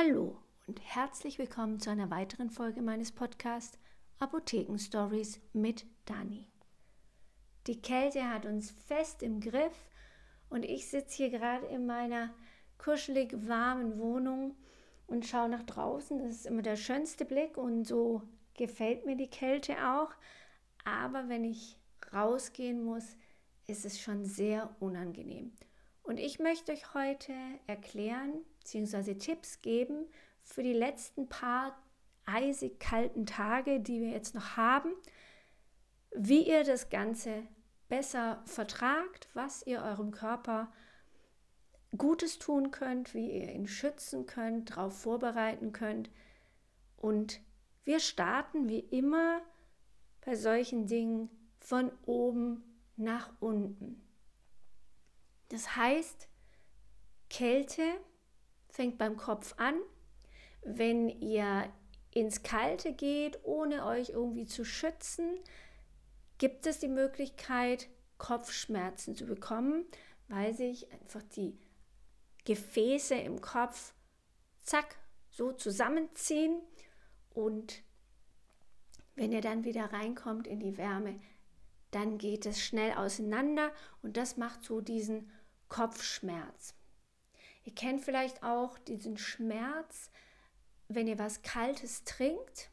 Hallo und herzlich willkommen zu einer weiteren Folge meines Podcasts Apotheken Stories mit Dani. Die Kälte hat uns fest im Griff und ich sitze hier gerade in meiner kuschelig warmen Wohnung und schaue nach draußen. Das ist immer der schönste Blick und so gefällt mir die Kälte auch. Aber wenn ich rausgehen muss, ist es schon sehr unangenehm. Und ich möchte euch heute erklären bzw. Tipps geben für die letzten paar eisig kalten Tage, die wir jetzt noch haben, wie ihr das Ganze besser vertragt, was ihr eurem Körper Gutes tun könnt, wie ihr ihn schützen könnt, darauf vorbereiten könnt. Und wir starten wie immer bei solchen Dingen von oben nach unten. Das heißt, Kälte fängt beim Kopf an. Wenn ihr ins Kalte geht, ohne euch irgendwie zu schützen, gibt es die Möglichkeit, Kopfschmerzen zu bekommen, weil sich einfach die Gefäße im Kopf zack so zusammenziehen und wenn ihr dann wieder reinkommt in die Wärme, dann geht es schnell auseinander und das macht so diesen Kopfschmerz. Ihr kennt vielleicht auch diesen Schmerz, wenn ihr was Kaltes trinkt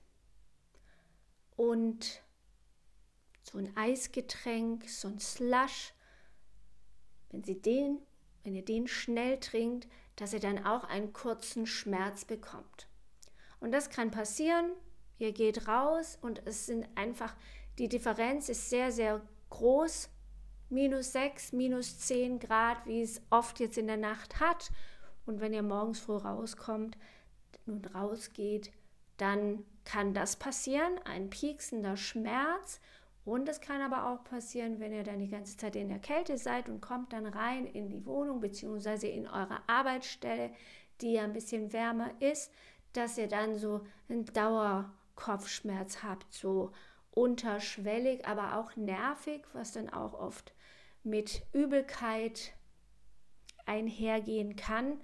und so ein Eisgetränk, so ein Slush, wenn sie den, wenn ihr den schnell trinkt, dass ihr dann auch einen kurzen Schmerz bekommt. Und das kann passieren. Ihr geht raus und es sind einfach die Differenz ist sehr, sehr groß. Minus 6, minus 10 Grad, wie es oft jetzt in der Nacht hat. Und wenn ihr morgens früh rauskommt und rausgeht, dann kann das passieren, ein pieksender Schmerz. Und es kann aber auch passieren, wenn ihr dann die ganze Zeit in der Kälte seid und kommt dann rein in die Wohnung bzw. in eure Arbeitsstelle, die ja ein bisschen wärmer ist, dass ihr dann so einen Dauerkopfschmerz habt, so unterschwellig, aber auch nervig, was dann auch oft mit Übelkeit einhergehen kann.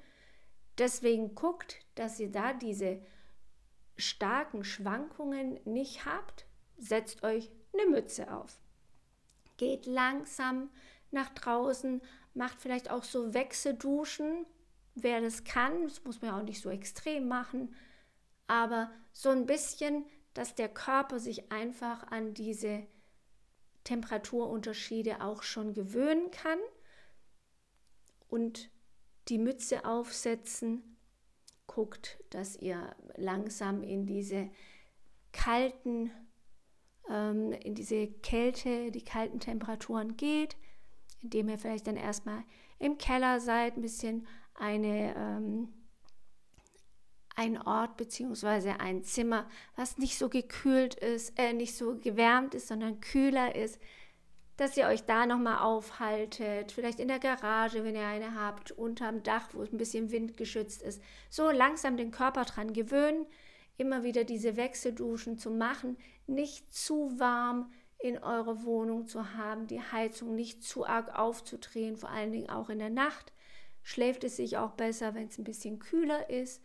Deswegen guckt, dass ihr da diese starken Schwankungen nicht habt. Setzt euch eine Mütze auf. Geht langsam nach draußen, macht vielleicht auch so Wechselduschen, wer das kann. Das muss man ja auch nicht so extrem machen, aber so ein bisschen dass der Körper sich einfach an diese Temperaturunterschiede auch schon gewöhnen kann und die Mütze aufsetzen. Guckt, dass ihr langsam in diese kalten, ähm, in diese Kälte, die kalten Temperaturen geht, indem ihr vielleicht dann erstmal im Keller seid, ein bisschen eine ähm, ein Ort bzw. ein Zimmer, was nicht so gekühlt ist, äh, nicht so gewärmt ist, sondern kühler ist, dass ihr euch da nochmal aufhaltet, vielleicht in der Garage, wenn ihr eine habt, unterm Dach, wo es ein bisschen windgeschützt ist. So langsam den Körper dran gewöhnen, immer wieder diese Wechselduschen zu machen, nicht zu warm in eurer Wohnung zu haben, die Heizung nicht zu arg aufzudrehen, vor allen Dingen auch in der Nacht. Schläft es sich auch besser, wenn es ein bisschen kühler ist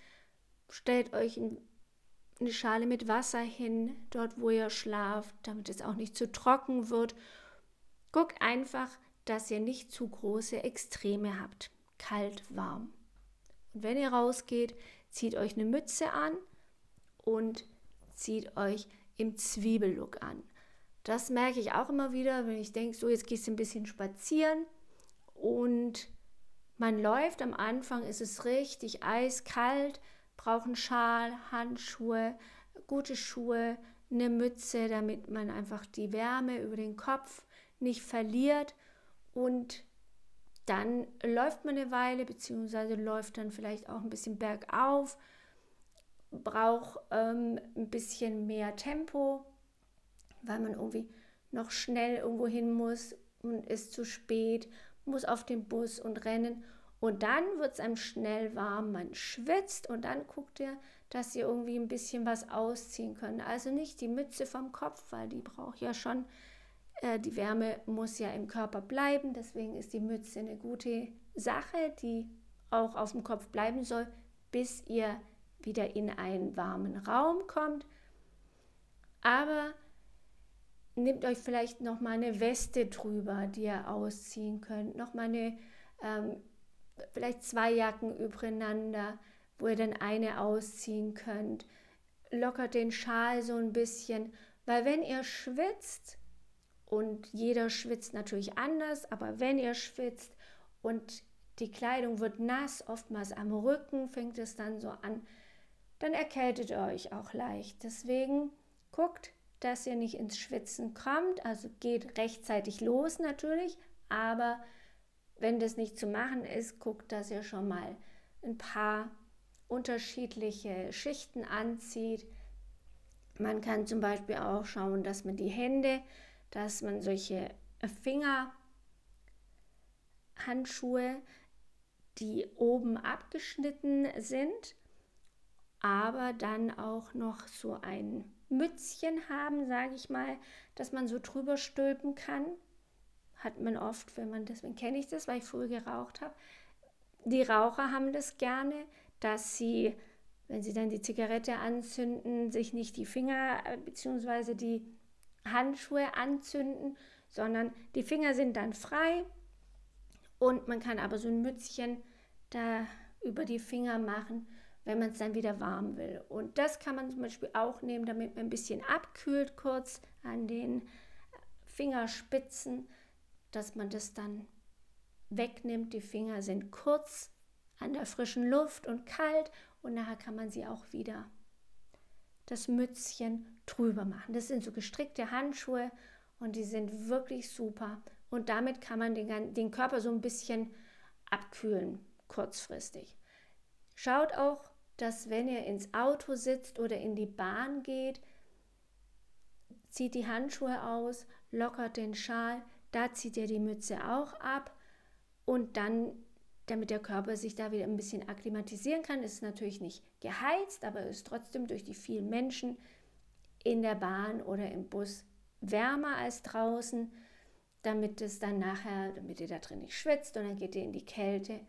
stellt euch eine Schale mit Wasser hin, dort wo ihr schlaft, damit es auch nicht zu trocken wird. Guckt einfach, dass ihr nicht zu große Extreme habt. Kalt, warm. Und wenn ihr rausgeht, zieht euch eine Mütze an und zieht euch im Zwiebellook an. Das merke ich auch immer wieder, wenn ich denke, so jetzt gehst du ein bisschen spazieren und man läuft am Anfang, ist es richtig eiskalt, brauchen Schal, Handschuhe, gute Schuhe, eine Mütze, damit man einfach die Wärme über den Kopf nicht verliert. Und dann läuft man eine Weile, beziehungsweise läuft dann vielleicht auch ein bisschen bergauf, braucht ähm, ein bisschen mehr Tempo, weil man irgendwie noch schnell irgendwo hin muss und ist zu spät, muss auf den Bus und rennen. Und dann wird es einem schnell warm, man schwitzt und dann guckt ihr, dass ihr irgendwie ein bisschen was ausziehen könnt. Also nicht die Mütze vom Kopf, weil die braucht ja schon, äh, die Wärme muss ja im Körper bleiben. Deswegen ist die Mütze eine gute Sache, die auch auf dem Kopf bleiben soll, bis ihr wieder in einen warmen Raum kommt. Aber nehmt euch vielleicht noch mal eine Weste drüber, die ihr ausziehen könnt, noch eine ähm, vielleicht zwei Jacken übereinander, wo ihr dann eine ausziehen könnt. Lockert den Schal so ein bisschen, weil wenn ihr schwitzt, und jeder schwitzt natürlich anders, aber wenn ihr schwitzt und die Kleidung wird nass, oftmals am Rücken fängt es dann so an, dann erkältet ihr euch auch leicht. Deswegen guckt, dass ihr nicht ins Schwitzen kommt, also geht rechtzeitig los natürlich, aber wenn das nicht zu machen ist, guckt, dass ihr schon mal ein paar unterschiedliche Schichten anzieht. Man kann zum Beispiel auch schauen, dass man die Hände, dass man solche Fingerhandschuhe, die oben abgeschnitten sind, aber dann auch noch so ein Mützchen haben, sage ich mal, dass man so drüber stülpen kann hat man oft, wenn man, deswegen kenne ich das, weil ich früher geraucht habe. Die Raucher haben das gerne, dass sie, wenn sie dann die Zigarette anzünden, sich nicht die Finger äh, bzw. die Handschuhe anzünden, sondern die Finger sind dann frei und man kann aber so ein Mützchen da über die Finger machen, wenn man es dann wieder warm will. Und das kann man zum Beispiel auch nehmen, damit man ein bisschen abkühlt kurz an den Fingerspitzen dass man das dann wegnimmt. Die Finger sind kurz an der frischen Luft und kalt und nachher kann man sie auch wieder das Mützchen drüber machen. Das sind so gestrickte Handschuhe und die sind wirklich super. Und damit kann man den, den Körper so ein bisschen abkühlen, kurzfristig. Schaut auch, dass wenn ihr ins Auto sitzt oder in die Bahn geht, zieht die Handschuhe aus, lockert den Schal, da zieht er die Mütze auch ab und dann, damit der Körper sich da wieder ein bisschen akklimatisieren kann, ist natürlich nicht geheizt, aber ist trotzdem durch die vielen Menschen in der Bahn oder im Bus wärmer als draußen, damit es dann nachher, damit ihr da drin nicht schwitzt und dann geht ihr in die Kälte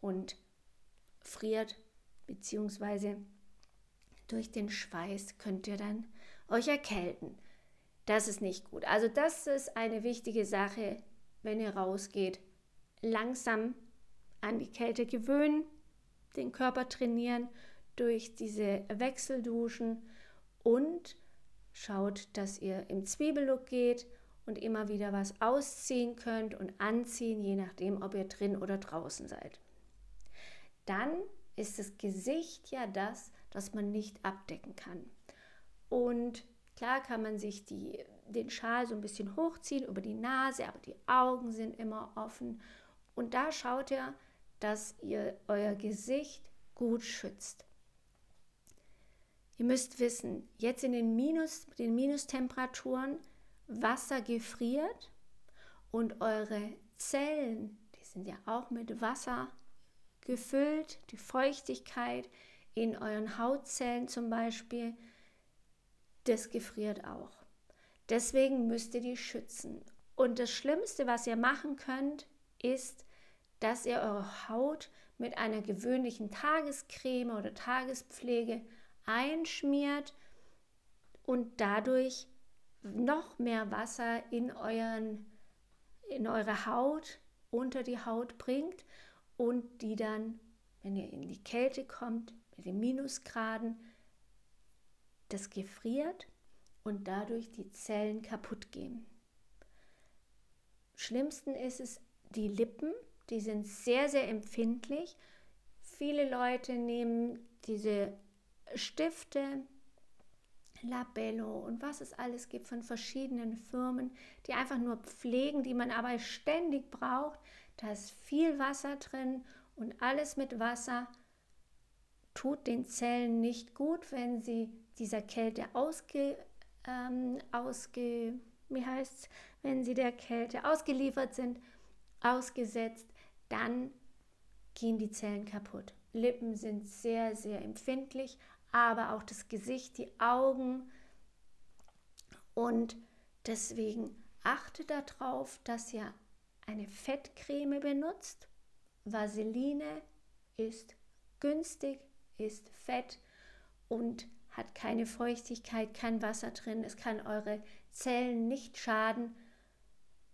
und friert, beziehungsweise durch den Schweiß könnt ihr dann euch erkälten. Das ist nicht gut. Also das ist eine wichtige Sache, wenn ihr rausgeht. Langsam an die Kälte gewöhnen, den Körper trainieren durch diese Wechselduschen und schaut, dass ihr im Zwiebellook geht und immer wieder was ausziehen könnt und anziehen, je nachdem, ob ihr drin oder draußen seid. Dann ist das Gesicht ja das, das man nicht abdecken kann. Und Klar kann man sich die, den Schal so ein bisschen hochziehen über die Nase, aber die Augen sind immer offen. Und da schaut ihr, dass ihr euer Gesicht gut schützt. Ihr müsst wissen, jetzt in den, Minus, den Minustemperaturen, Wasser gefriert und eure Zellen, die sind ja auch mit Wasser gefüllt, die Feuchtigkeit in euren Hautzellen zum Beispiel, das gefriert auch. Deswegen müsst ihr die schützen. Und das Schlimmste, was ihr machen könnt, ist, dass ihr eure Haut mit einer gewöhnlichen Tagescreme oder Tagespflege einschmiert und dadurch noch mehr Wasser in, euren, in eure Haut, unter die Haut bringt und die dann, wenn ihr in die Kälte kommt, mit den Minusgraden, das gefriert und dadurch die Zellen kaputt gehen. Schlimmsten ist es die Lippen, die sind sehr, sehr empfindlich. Viele Leute nehmen diese Stifte, Labello und was es alles gibt von verschiedenen Firmen, die einfach nur pflegen, die man aber ständig braucht. Da ist viel Wasser drin und alles mit Wasser tut den Zellen nicht gut, wenn sie dieser Kälte ausge, ähm, ausge wie heißt wenn sie der Kälte ausgeliefert sind, ausgesetzt, dann gehen die Zellen kaputt. Lippen sind sehr, sehr empfindlich, aber auch das Gesicht, die Augen. Und deswegen achte darauf, dass ihr eine Fettcreme benutzt. Vaseline ist günstig, ist fett und hat keine Feuchtigkeit, kein Wasser drin, es kann eure Zellen nicht schaden.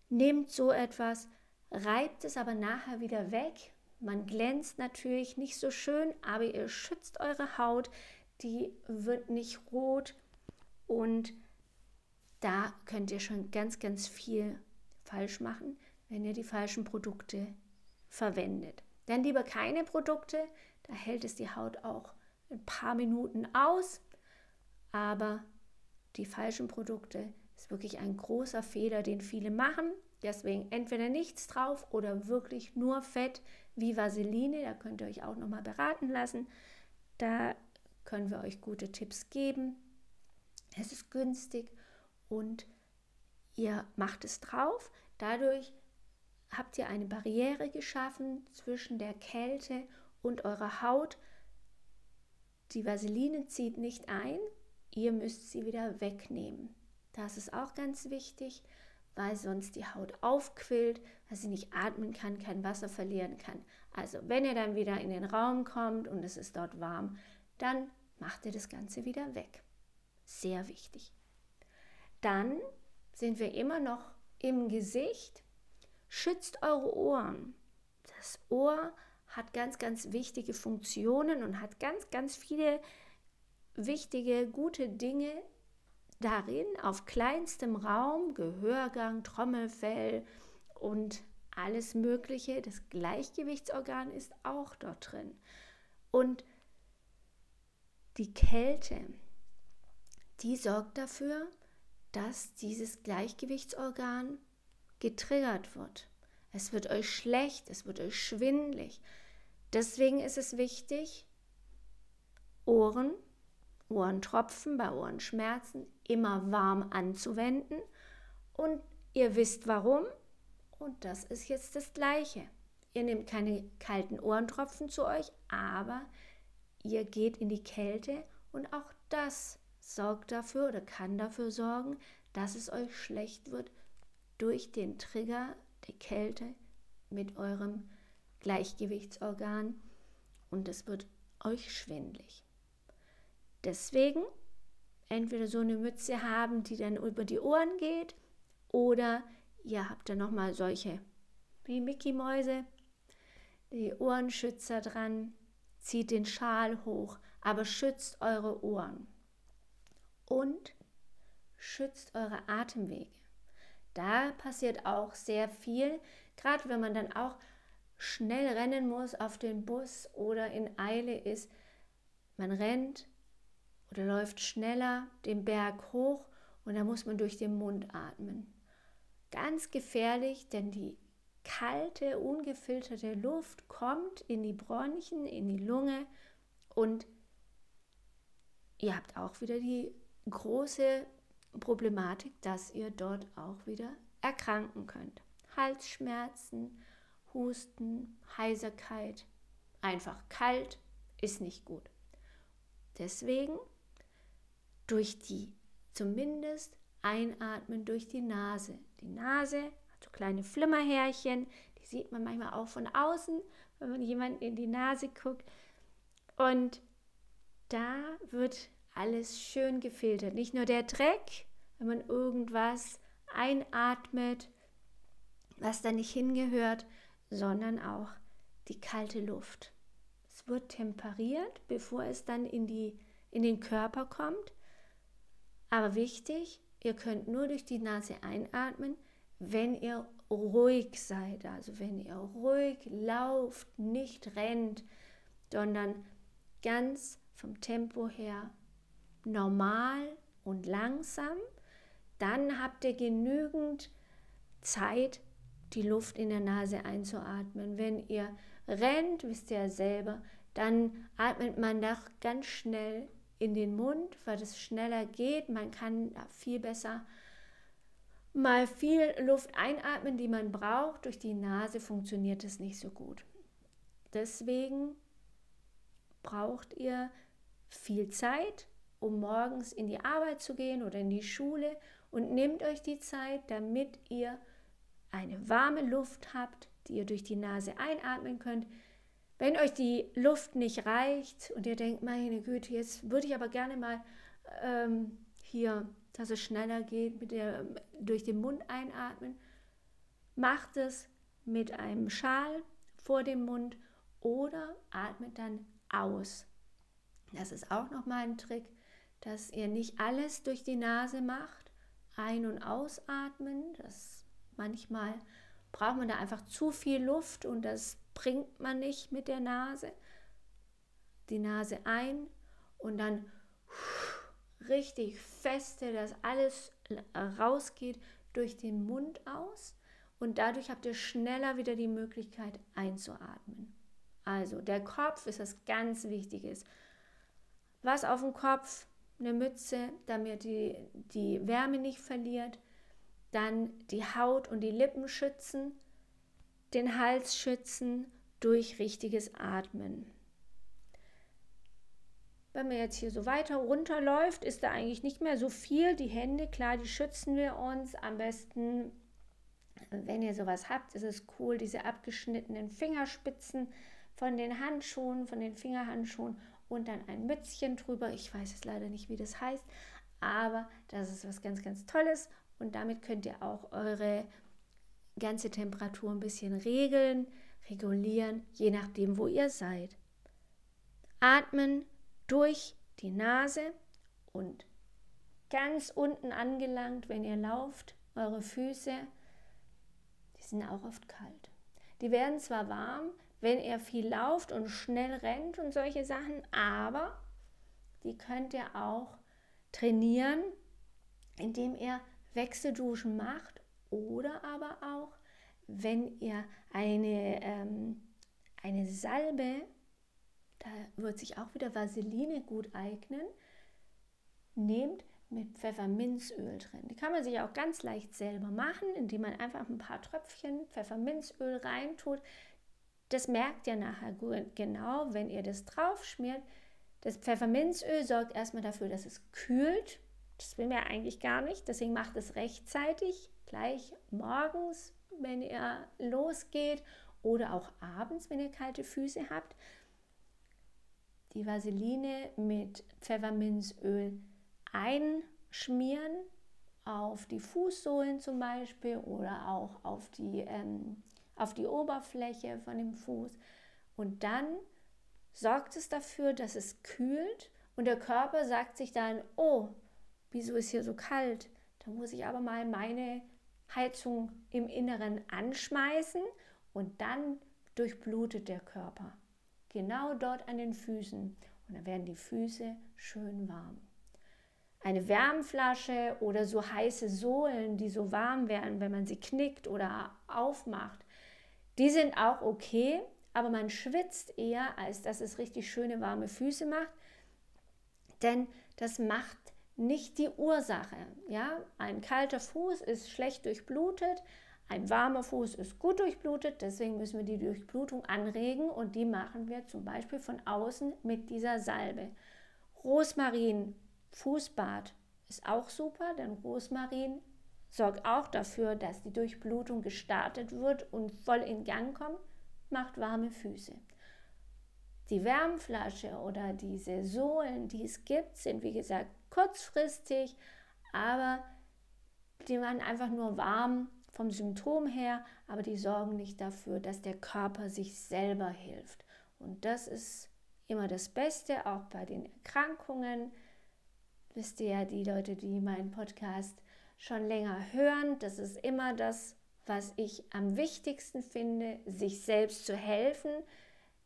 Nehmt so etwas, reibt es aber nachher wieder weg. Man glänzt natürlich nicht so schön, aber ihr schützt eure Haut, die wird nicht rot und da könnt ihr schon ganz, ganz viel falsch machen, wenn ihr die falschen Produkte verwendet. Dann lieber keine Produkte, da hält es die Haut auch ein paar Minuten aus, aber die falschen Produkte ist wirklich ein großer Fehler, den viele machen. Deswegen entweder nichts drauf oder wirklich nur Fett wie Vaseline. Da könnt ihr euch auch nochmal beraten lassen. Da können wir euch gute Tipps geben. Es ist günstig und ihr macht es drauf. Dadurch habt ihr eine Barriere geschaffen zwischen der Kälte und eurer Haut. Die Vaseline zieht nicht ein, ihr müsst sie wieder wegnehmen. Das ist auch ganz wichtig, weil sonst die Haut aufquillt, weil sie nicht atmen kann, kein Wasser verlieren kann. Also wenn ihr dann wieder in den Raum kommt und es ist dort warm, dann macht ihr das Ganze wieder weg. Sehr wichtig. Dann sind wir immer noch im Gesicht. Schützt eure Ohren. Das Ohr hat ganz, ganz wichtige Funktionen und hat ganz, ganz viele wichtige, gute Dinge darin auf kleinstem Raum, Gehörgang, Trommelfell und alles Mögliche. Das Gleichgewichtsorgan ist auch dort drin. Und die Kälte, die sorgt dafür, dass dieses Gleichgewichtsorgan getriggert wird. Es wird euch schlecht, es wird euch schwindlig. Deswegen ist es wichtig, Ohren, Ohrentropfen bei Ohrenschmerzen immer warm anzuwenden. Und ihr wisst warum. Und das ist jetzt das Gleiche. Ihr nehmt keine kalten Ohrentropfen zu euch, aber ihr geht in die Kälte und auch das sorgt dafür oder kann dafür sorgen, dass es euch schlecht wird durch den Trigger der Kälte mit eurem Gleichgewichtsorgan und es wird euch schwindlig. Deswegen entweder so eine Mütze haben, die dann über die Ohren geht, oder ihr habt dann nochmal solche wie Mickey Mäuse, die Ohrenschützer dran, zieht den Schal hoch, aber schützt eure Ohren und schützt eure Atemwege. Da passiert auch sehr viel, gerade wenn man dann auch schnell rennen muss auf den Bus oder in Eile ist. Man rennt oder läuft schneller den Berg hoch und da muss man durch den Mund atmen. Ganz gefährlich, denn die kalte, ungefilterte Luft kommt in die Bronchien, in die Lunge und ihr habt auch wieder die große Problematik, dass ihr dort auch wieder erkranken könnt. Halsschmerzen, Husten, Heiserkeit, einfach kalt ist nicht gut. Deswegen durch die zumindest einatmen durch die Nase. Die Nase hat so kleine Flimmerhärchen, die sieht man manchmal auch von außen, wenn man jemanden in die Nase guckt. Und da wird alles schön gefiltert. Nicht nur der Dreck, wenn man irgendwas einatmet, was da nicht hingehört, sondern auch die kalte Luft. Es wird temperiert, bevor es dann in, die, in den Körper kommt. Aber wichtig, ihr könnt nur durch die Nase einatmen, wenn ihr ruhig seid. Also wenn ihr ruhig lauft, nicht rennt, sondern ganz vom Tempo her normal und langsam, dann habt ihr genügend Zeit, die Luft in der Nase einzuatmen. Wenn ihr rennt, wisst ihr ja selber, dann atmet man doch ganz schnell in den Mund, weil es schneller geht. Man kann viel besser mal viel Luft einatmen, die man braucht. Durch die Nase funktioniert es nicht so gut. Deswegen braucht ihr viel Zeit, um morgens in die Arbeit zu gehen oder in die Schule und nehmt euch die Zeit, damit ihr eine warme Luft habt, die ihr durch die Nase einatmen könnt. Wenn euch die Luft nicht reicht und ihr denkt, meine Güte, jetzt würde ich aber gerne mal ähm, hier, dass es schneller geht, mit der, durch den Mund einatmen, macht es mit einem Schal vor dem Mund oder atmet dann aus. Das ist auch nochmal ein Trick, dass ihr nicht alles durch die Nase macht, ein- und ausatmen. Das manchmal braucht man da einfach zu viel Luft und das bringt man nicht mit der Nase. Die Nase ein und dann richtig feste, dass alles rausgeht durch den Mund aus und dadurch habt ihr schneller wieder die Möglichkeit einzuatmen. Also der Kopf ist das ganz Wichtiges. Was auf dem Kopf? Eine Mütze, damit die, die Wärme nicht verliert. Dann die Haut und die Lippen schützen. Den Hals schützen durch richtiges Atmen. Wenn man jetzt hier so weiter runterläuft, ist da eigentlich nicht mehr so viel. Die Hände, klar, die schützen wir uns. Am besten, wenn ihr sowas habt, ist es cool, diese abgeschnittenen Fingerspitzen von den Handschuhen, von den Fingerhandschuhen und dann ein Mützchen drüber. Ich weiß jetzt leider nicht, wie das heißt, aber das ist was ganz, ganz Tolles und damit könnt ihr auch eure ganze Temperatur ein bisschen regeln, regulieren, je nachdem, wo ihr seid. Atmen durch die Nase und ganz unten angelangt, wenn ihr lauft, eure Füße, die sind auch oft kalt. Die werden zwar warm, wenn ihr viel lauft und schnell rennt und solche Sachen, aber die könnt ihr auch trainieren, indem ihr Wechselduschen macht oder aber auch, wenn ihr eine, ähm, eine Salbe, da wird sich auch wieder Vaseline gut eignen, nehmt mit Pfefferminzöl drin. Die kann man sich auch ganz leicht selber machen, indem man einfach ein paar Tröpfchen Pfefferminzöl reintut. Das merkt ihr nachher genau, wenn ihr das drauf schmiert. Das Pfefferminzöl sorgt erstmal dafür, dass es kühlt. Das will man eigentlich gar nicht. Deswegen macht es rechtzeitig, gleich morgens, wenn ihr losgeht oder auch abends, wenn ihr kalte Füße habt. Die Vaseline mit Pfefferminzöl einschmieren auf die Fußsohlen zum Beispiel oder auch auf die ähm, auf die Oberfläche von dem Fuß. Und dann sorgt es dafür, dass es kühlt und der Körper sagt sich dann, oh, wieso ist hier so kalt? Da muss ich aber mal meine Heizung im Inneren anschmeißen und dann durchblutet der Körper. Genau dort an den Füßen. Und dann werden die Füße schön warm. Eine Wärmflasche oder so heiße Sohlen, die so warm werden, wenn man sie knickt oder aufmacht, die sind auch okay, aber man schwitzt eher, als dass es richtig schöne warme Füße macht. Denn das macht nicht die Ursache. Ja? Ein kalter Fuß ist schlecht durchblutet, ein warmer Fuß ist gut durchblutet, deswegen müssen wir die Durchblutung anregen und die machen wir zum Beispiel von außen mit dieser Salbe. Rosmarin, Fußbad ist auch super, denn Rosmarin sorgt auch dafür, dass die Durchblutung gestartet wird und voll in Gang kommt, macht warme Füße. Die Wärmflasche oder diese Sohlen, die es gibt, sind wie gesagt kurzfristig, aber die machen einfach nur warm vom Symptom her, aber die sorgen nicht dafür, dass der Körper sich selber hilft. Und das ist immer das Beste, auch bei den Erkrankungen. Wisst ihr ja, die Leute, die meinen Podcast schon länger hören. Das ist immer das, was ich am wichtigsten finde, sich selbst zu helfen.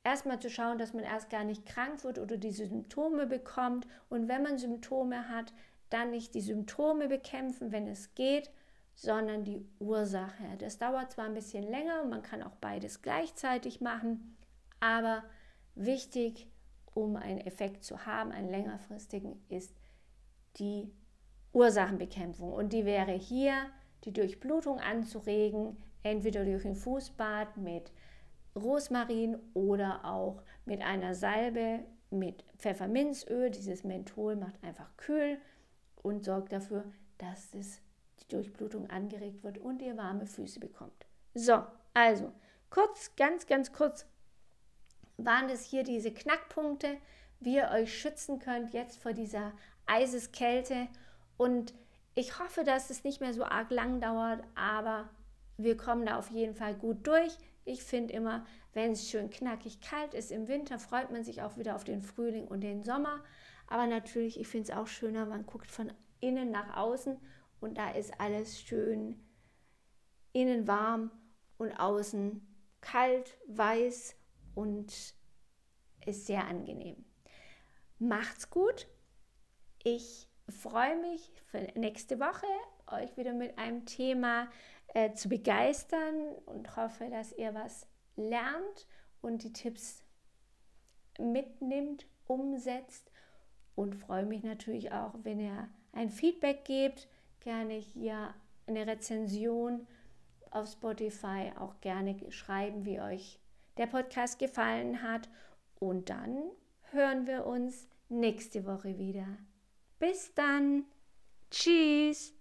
Erstmal zu schauen, dass man erst gar nicht krank wird oder diese Symptome bekommt. Und wenn man Symptome hat, dann nicht die Symptome bekämpfen, wenn es geht, sondern die Ursache. Das dauert zwar ein bisschen länger und man kann auch beides gleichzeitig machen, aber wichtig, um einen Effekt zu haben, einen längerfristigen, ist die Ursachenbekämpfung. Und die wäre hier, die Durchblutung anzuregen, entweder durch ein Fußbad mit Rosmarin oder auch mit einer Salbe mit Pfefferminzöl. Dieses Menthol macht einfach kühl und sorgt dafür, dass es die Durchblutung angeregt wird und ihr warme Füße bekommt. So, also kurz, ganz, ganz kurz waren es hier diese Knackpunkte, wie ihr euch schützen könnt jetzt vor dieser Eiseskälte. Und ich hoffe, dass es nicht mehr so arg lang dauert, aber wir kommen da auf jeden Fall gut durch. Ich finde immer, wenn es schön knackig kalt ist im Winter, freut man sich auch wieder auf den Frühling und den Sommer. Aber natürlich, ich finde es auch schöner, man guckt von innen nach außen und da ist alles schön innen warm und außen kalt, weiß und ist sehr angenehm. Macht's gut. Ich freue mich für nächste Woche, euch wieder mit einem Thema äh, zu begeistern und hoffe, dass ihr was lernt und die Tipps mitnimmt, umsetzt und freue mich natürlich auch, wenn ihr ein Feedback gebt, gerne hier eine Rezension auf Spotify, auch gerne schreiben, wie euch der Podcast gefallen hat und dann hören wir uns nächste Woche wieder. Bis dann. Tschüss.